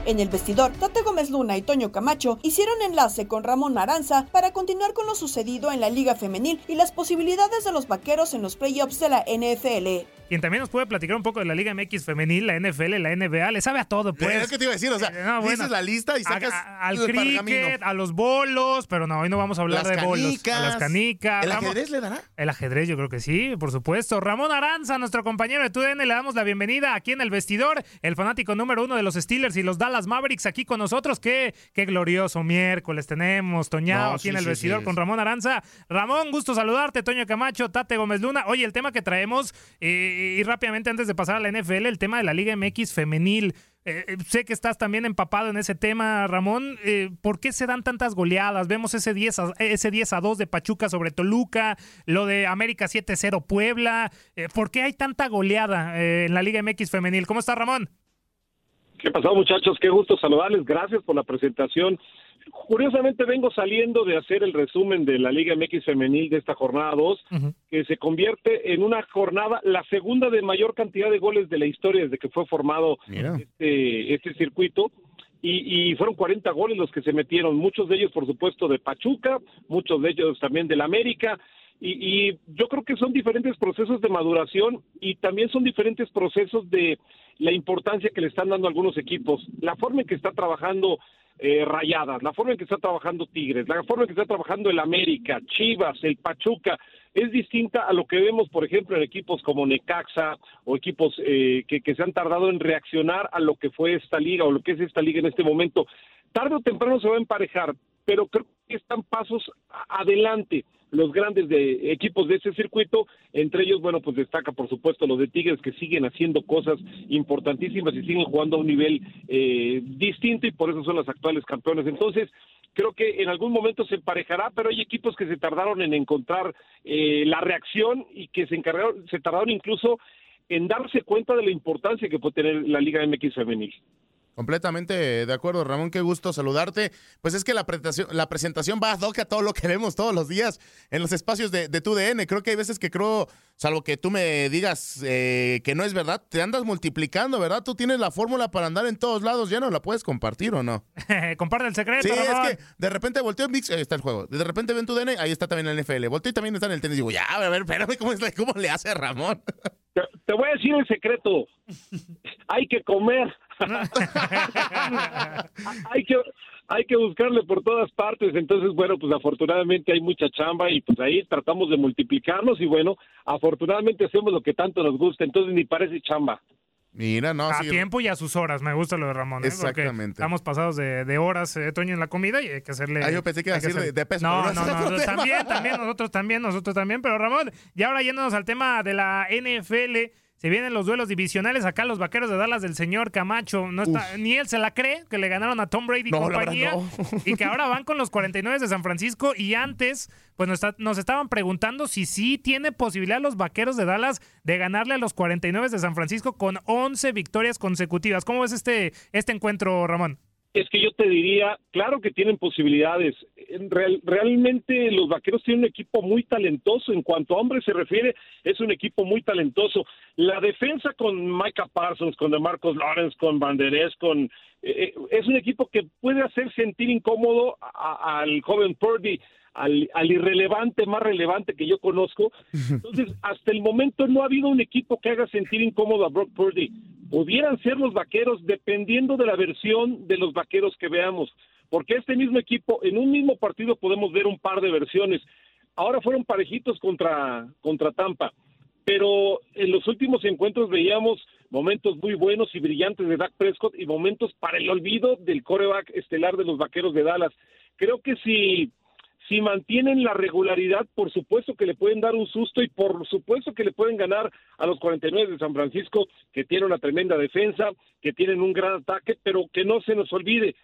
En el vestidor, Tate Gómez Luna y Toño Camacho hicieron enlace con Ramón Aranza para continuar con lo sucedido en la Liga Femenil y las posibilidades de los vaqueros en los playoffs de la NFL. Quien también nos puede platicar un poco de la Liga MX femenil, la NFL, la NBA, le sabe a todo, pues. Es que te iba a decir, o sea, Eh, no, bueno. dices la lista y sacas a- al cricket, a los bolos, pero no, hoy no vamos a hablar Las de bolos. A canicas. las canicas. ¿El Ramón- ajedrez le dará? El ajedrez, yo creo que sí, por supuesto. Ramón Aranza, nuestro compañero de TUDN, le damos la bienvenida aquí en el vestidor. El fanático número uno de los Steelers y los Dallas Mavericks aquí con nosotros. Qué, qué glorioso miércoles tenemos, Toñado, No, aquí sí, en el sí, vestidor sí. con Ramón Aranza. Ramón, gusto saludarte. Toño Camacho, Tate Gómez Luna. Oye, el tema que traemos, eh, y rápidamente antes de pasar a la NFL, el tema de la Liga MX femenil. eh, eh, sé que estás también empapado en ese tema, Ramón. Eh, ¿Por qué se dan tantas goleadas? Vemos ese 10, a, ese 10 a 2 de Pachuca sobre Toluca, lo de América 7-0 Puebla. ¿Por qué hay tanta goleada en la Liga MX femenil? ¿Cómo está, Ramón? ¿Qué pasó, muchachos? Qué gusto saludarles. Gracias por la presentación. Curiosamente vengo saliendo de hacer el resumen de la Liga MX femenil de esta jornada 2, que se convierte en una jornada, la segunda de mayor cantidad de goles de la historia desde que fue formado este, este circuito. Y, y fueron 40 goles los que se metieron, muchos de ellos, por supuesto, de Pachuca, muchos de ellos también del América. Y, y yo creo que son diferentes procesos de maduración y también son diferentes procesos de la importancia que le están dando algunos equipos. La forma en que está trabajando eh, Rayadas, la forma en que está trabajando Tigres, la forma en que está trabajando el América, Chivas, el Pachuca, es distinta a lo que vemos, por ejemplo, en equipos como Necaxa o equipos eh, que, que se han tardado en reaccionar a lo que fue esta liga o lo que es esta liga en este momento. Tarde o temprano se va a emparejar, pero creo que están pasos adelante los grandes de equipos de ese circuito, entre ellos, bueno, pues destaca por supuesto los de Tigres que siguen haciendo cosas importantísimas y siguen jugando a un nivel eh, distinto y por eso son las actuales campeones. Entonces, creo que en algún momento se emparejará, pero hay equipos que se tardaron en encontrar eh, la reacción y que se encargaron, se tardaron incluso en darse cuenta de la importancia que puede tener la Liga MX femenil. Completamente de acuerdo, Ramón, qué gusto saludarte. Pues es que la presentación, la presentación va a hoc a todo lo que vemos todos los días en los espacios de, de tu DN. Creo que hay veces que creo, salvo que tú me digas eh, que no es verdad, te andas multiplicando, ¿verdad? Tú tienes la fórmula para andar en todos lados, ¿ya no la puedes compartir o no? Comparte el secreto, Sí, Ramón. es que de repente volteo en VIX, ahí está el juego. De repente ven tu DN, ahí está también el NFL. Volteo y también está en el tenis. Digo, ya, a ver, espérame, ¿cómo, es la- cómo le hace Ramón? Te, te voy a decir el secreto. Hay que comer. hay que hay que buscarle por todas partes. Entonces, bueno, pues afortunadamente hay mucha chamba y pues ahí tratamos de multiplicarnos y bueno, afortunadamente hacemos lo que tanto nos gusta. Entonces ni parece chamba. Mira, no, a sí. tiempo y a sus horas, me gusta lo de Ramón. ¿eh? Porque Exactamente. Estamos pasados de, de horas, eh, Toño, en la comida y hay que hacerle. Ah, yo pensé que iba a decir hacer- de- peso, No, no, no, tema. también, también, nosotros también, nosotros también. Pero Ramón, y ahora yéndonos al tema de la NFL. Se vienen los duelos divisionales acá, los vaqueros de Dallas del señor Camacho. No está, ni él se la cree que le ganaron a Tom Brady y No, compañía. no. Y que ahora van con los 49 de San Francisco. Y antes, pues nos, está- nos estaban preguntando si sí tiene posibilidad los vaqueros de Dallas de ganarle a los 49 de San Francisco con 11 victorias consecutivas. ¿Cómo ves este, este encuentro, Ramón? Es que yo te diría, claro que tienen posibilidades. Real- realmente los vaqueros tienen un equipo muy talentoso. En cuanto a hombres se refiere, es un equipo muy talentoso. La defensa con Micah Parsons, con DeMarcus Lawrence, con Banderés, con eh, es un equipo que puede hacer sentir incómodo a- al joven Purdy, al, al irrelevante más relevante que yo conozco. Entonces, hasta el momento no ha habido un equipo que haga sentir incómodo a Brock Purdy. Pudieran ser los vaqueros dependiendo de la versión de los vaqueros que veamos. Porque este mismo equipo, en un mismo partido podemos ver un par de versiones. Ahora fueron parejitos contra, contra Tampa. Pero en los últimos encuentros veíamos momentos muy buenos y brillantes de Dak Prescott y momentos para el olvido del coreback estelar de los vaqueros de Dallas. Creo que si si mantienen la regularidad, por supuesto que le pueden dar un susto y por supuesto que le pueden ganar a los 49 de San Francisco, que tienen una tremenda defensa, que tienen un gran ataque, pero que no se nos olvide,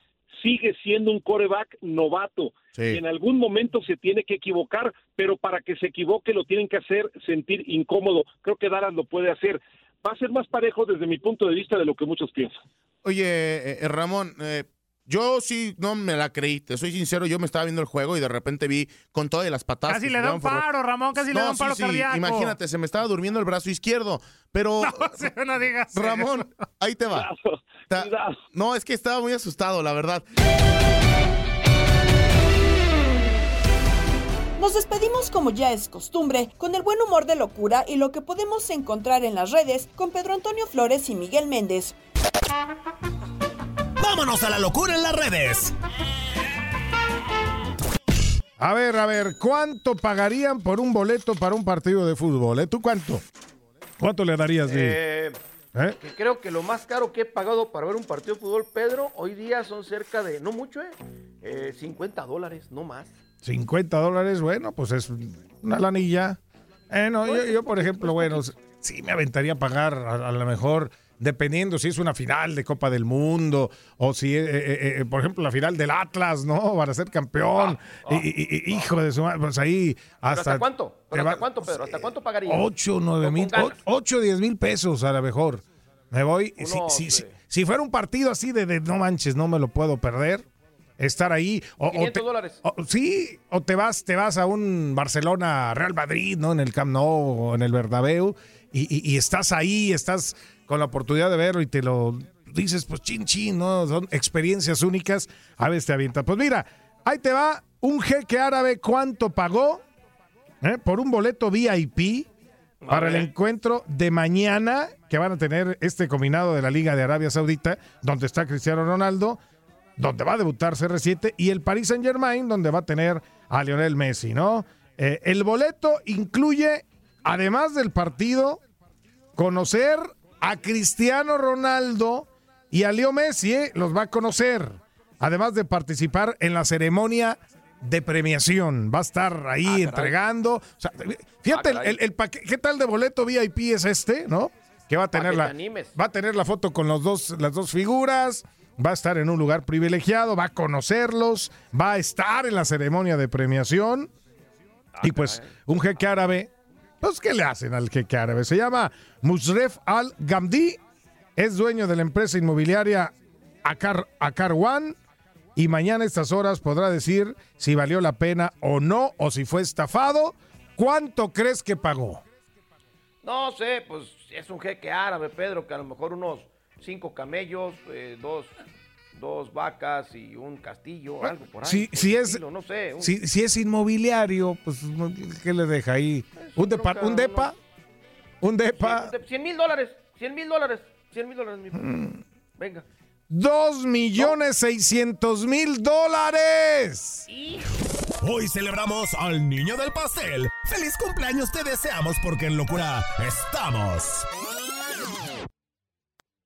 sigue siendo un coreback novato. En algún momento se tiene que equivocar, pero para que se equivoque lo tienen que hacer sentir incómodo. Creo que Dallas lo puede hacer. Va a ser más parejo desde mi punto de vista de lo que muchos piensan. Oye, eh, eh, Ramón, eh, yo sí no me la creí, te soy sincero, yo me estaba viendo el juego y de repente vi con todas las patadas. Casi le da un por- paro, Ramón, casi le No, da un sí, paro sí, cardíaco. Imagínate, se me estaba durmiendo el brazo izquierdo, pero No, no digas eso. Ramón, ahí te va. Ta- No, es que estaba muy asustado, la verdad. Nos despedimos como ya es costumbre, con el buen humor de locura y lo que podemos encontrar en las redes con Pedro Antonio Flores y Miguel Méndez. Vámonos a la locura en las redes. A ver, a ver, ¿cuánto pagarían por un boleto para un partido de fútbol? eh? ¿Tú cuánto? ¿Cuánto le darías? Di? Eh, ¿Eh? que creo que lo más caro que he pagado para ver un partido de fútbol, Pedro, hoy día son cerca de, no mucho, eh, eh 50 dólares, no más. 50 dólares, bueno, pues es una lanilla. Eh, no, yo, yo, por ejemplo, bueno, sí me aventaría a pagar a, a lo mejor dependiendo si es una final de Copa del Mundo o si, eh, eh, eh, por ejemplo, la final del Atlas, ¿no? Para ser campeón. Y- y- hijo de su madre, pues ahí ¿Pero hasta... cuánto? te ¿Pero va- hasta cuánto, Pedro? ¿Hasta cuánto pagaría? 8, 9 mil, Con ganas. 8, 10 mil pesos a lo mejor. Me voy. Si, Unos, si- si- si fuera un partido así de, de no manches, no me lo puedo perder. Estar ahí. O, o 500 te- dólares. o- sí, o te vas, te vas a un Barcelona Real Madrid, ¿no? En el Camp Nou o en el Bernabéu y, y- y estás ahí, estás con la oportunidad de verlo y te lo dices, pues chin chin, ¿no? Son experiencias únicas. A veces te avienta. Pues mira, ahí te va un jeque árabe, ¿cuánto pagó? ¿eh? Por un boleto VIP para el encuentro de mañana que van a tener este combinado de la Liga de Arabia Saudita, donde está Cristiano Ronaldo, donde va a debutar CR7, y el Paris Saint Germain, donde va a tener a Lionel Messi, ¿no? Eh, el boleto incluye, además del partido, conocer a Cristiano Ronaldo y a Leo Messi, ¿eh? los va a conocer, además de participar en la ceremonia de premiación. Va a estar ahí entregando. o sea, fíjate, Ah, el, el- ¿qué tal de boleto VIP es este, no? Que va a tener la, va a tener la foto con los dos, las dos figuras, va a estar en un lugar privilegiado, va a conocerlos, va a estar en la ceremonia de premiación. y pues un jeque árabe, pues ¿qué le hacen al jeque árabe? Se llama Musref Al Gamdi, es dueño de la empresa inmobiliaria Akar, Akar One y mañana a estas horas podrá decir si valió la pena o no, o si fue estafado. ¿Cuánto crees que pagó? No sé, pues es un jeque árabe, Pedro, que a lo mejor unos cinco camellos, eh, dos, dos vacas y un castillo, algo por ahí. Si, por si el es, estilo, no sé. un- si, si es inmobiliario, pues ¿qué le deja ahí? ¿Un, depa- un depa? ¿Un depa? Cien mil dólares, cien mil dólares, cien mil dólares. Mm. Venga. Dos millones seiscientos mil dólares. Hoy celebramos al niño del pastel. ¡Feliz cumpleaños te deseamos porque en locura estamos!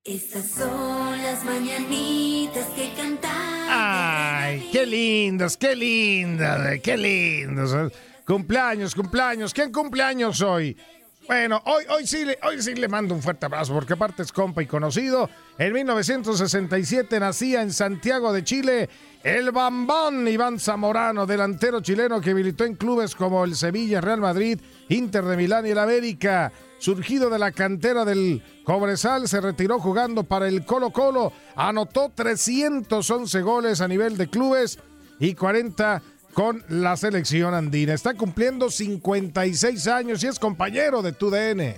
Estas son las mañanitas que cantan. Ay, qué lindos, qué lindas, qué lindos. Cumpleaños, cumpleaños. ¿Quién cumpleaños hoy? Bueno, hoy, hoy, sí, le, hoy sí le mando un fuerte abrazo porque aparte es compa y conocido. En 1967 nacía en Santiago de Chile el Bambán Iván Zamorano, delantero chileno que militó en clubes como el Sevilla, Real Madrid, Inter de Milán y el América. Surgido de la cantera del Cobresal, se retiró jugando para el Colo Colo, anotó 311 goles a nivel de clubes y 40 con la selección andina. Está cumpliendo 56 años y es compañero de TUDN.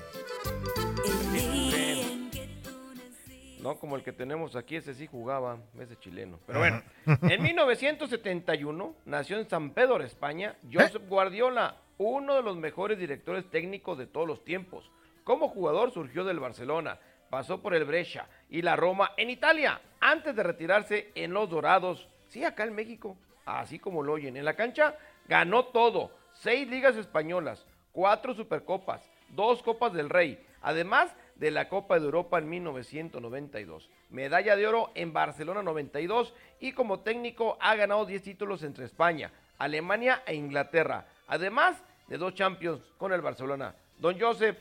No como el que tenemos aquí, ese sí jugaba, ese chileno. Pero bueno, en 1971 nació en San Pedro, España, Josep Guardiola, uno de los mejores directores técnicos de todos los tiempos. Como jugador surgió del Barcelona, pasó por el Brescia y la Roma en Italia, antes de retirarse en los Dorados, sí, acá en México, así como lo oyen. En la cancha ganó todo, seis ligas españolas, cuatro supercopas, dos copas del Rey, además de la Copa de Europa en 1992. Medalla de oro en Barcelona 92 y como técnico ha ganado 10 títulos entre España, Alemania e Inglaterra, además de dos Champions con el Barcelona. Don Joseph,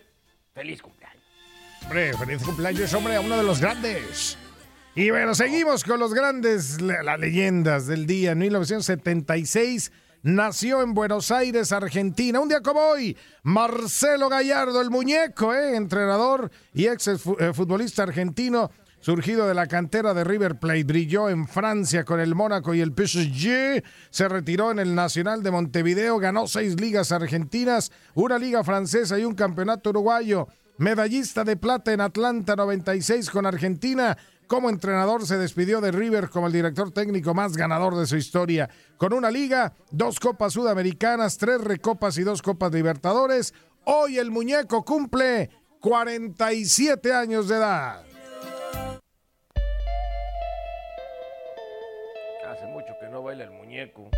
feliz cumpleaños. Hombre, feliz cumpleaños, hombre, a uno de los grandes. Y bueno, seguimos con los grandes, las leyendas del día. En 1976 nació en Buenos Aires, Argentina. Un día como hoy, Marcelo Gallardo, el muñeco, ¿eh? entrenador y ex eh, futbolista argentino, surgido de la cantera de River Plate. Brilló en Francia con el Mónaco y el PSG. Se retiró en el Nacional de Montevideo. Ganó seis ligas argentinas, una liga francesa y un campeonato uruguayo. Medallista de plata en Atlanta 96 con Argentina. Como entrenador se despidió de River como el director técnico más ganador de su historia. Con una liga, dos copas sudamericanas, tres recopas y dos copas libertadores. Hoy el muñeco cumple 47 años de edad. El muñeco.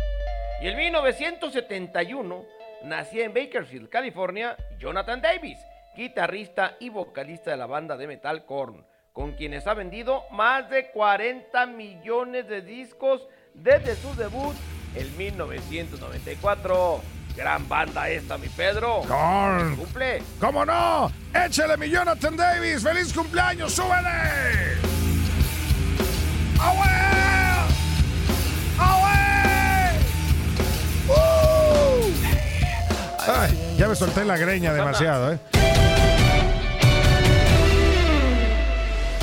Y en 1971 nacía en Bakersfield, California, Jonathan Davis, guitarrista y vocalista de la banda de metal Korn, con quienes ha vendido más de 40 millones de discos desde su debut en 1994. Gran banda esta, mi Pedro. Con- Cumple. ¿Cómo no? ¡Échale mi Jonathan Davis! ¡Feliz cumpleaños! ¡Súbele! ¡Away! Ay, ya me solté la greña demasiado, ¿eh?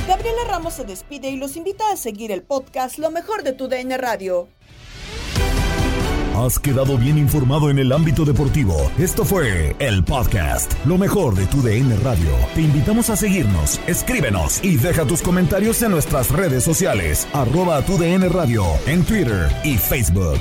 Gabriela Ramos se despide y los invita a seguir el podcast Lo mejor de tu DN Radio. Has quedado bien informado en el ámbito deportivo. Esto fue el podcast, lo mejor de tu DN Radio. Te invitamos a seguirnos, escríbenos y deja tus comentarios en nuestras redes sociales, arroba tu DN Radio, en Twitter y Facebook.